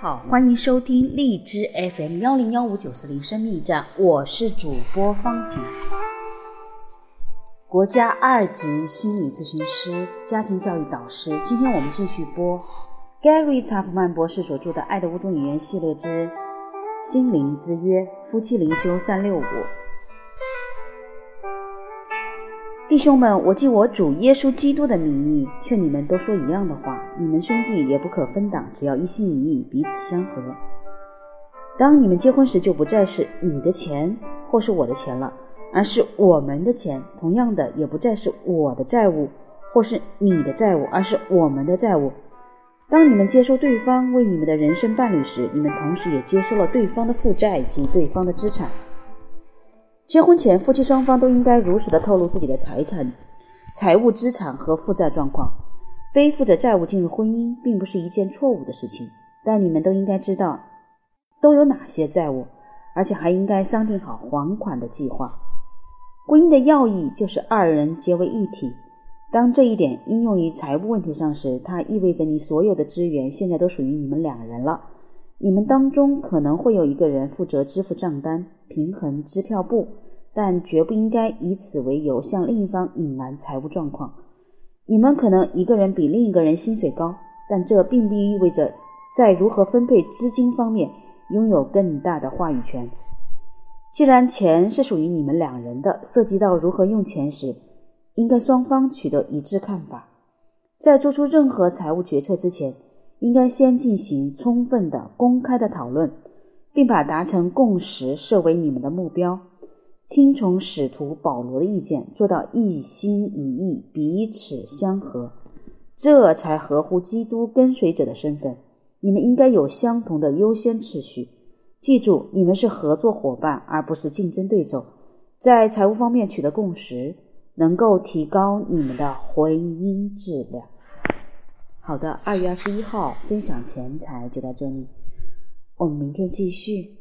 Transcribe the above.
好，欢迎收听荔枝 FM 幺零幺五九四零生命驿站，我是主播方景，国家二级心理咨询师、家庭教育导师。今天我们继续播 Gary 查普曼博士所著的《爱的五种语言》系列之心灵之约夫妻灵修三六五。弟兄们，我记我主耶稣基督的名义，劝你们都说一样的话。你们兄弟也不可分党，只要一心一意，彼此相合。当你们结婚时，就不再是你的钱或是我的钱了，而是我们的钱。同样的，也不再是我的债务或是你的债务，而是我们的债务。当你们接受对方为你们的人生伴侣时，你们同时也接收了对方的负债及对方的资产。结婚前，夫妻双方都应该如实的透露自己的财产、财务资产和负债状况。背负着债务进入婚姻，并不是一件错误的事情。但你们都应该知道都有哪些债务，而且还应该商定好还款的计划。婚姻的要义就是二人结为一体。当这一点应用于财务问题上时，它意味着你所有的资源现在都属于你们两人了。你们当中可能会有一个人负责支付账单、平衡支票簿，但绝不应该以此为由向另一方隐瞒财务状况。你们可能一个人比另一个人薪水高，但这并不意味着在如何分配资金方面拥有更大的话语权。既然钱是属于你们两人的，涉及到如何用钱时，应该双方取得一致看法。在做出任何财务决策之前，应该先进行充分的公开的讨论，并把达成共识设为你们的目标。听从使徒保罗的意见，做到一心一意，彼此相合，这才合乎基督跟随者的身份。你们应该有相同的优先次序。记住，你们是合作伙伴，而不是竞争对手。在财务方面取得共识，能够提高你们的婚姻质量。好的，二月二十一号分享钱财就到这里，我们明天继续。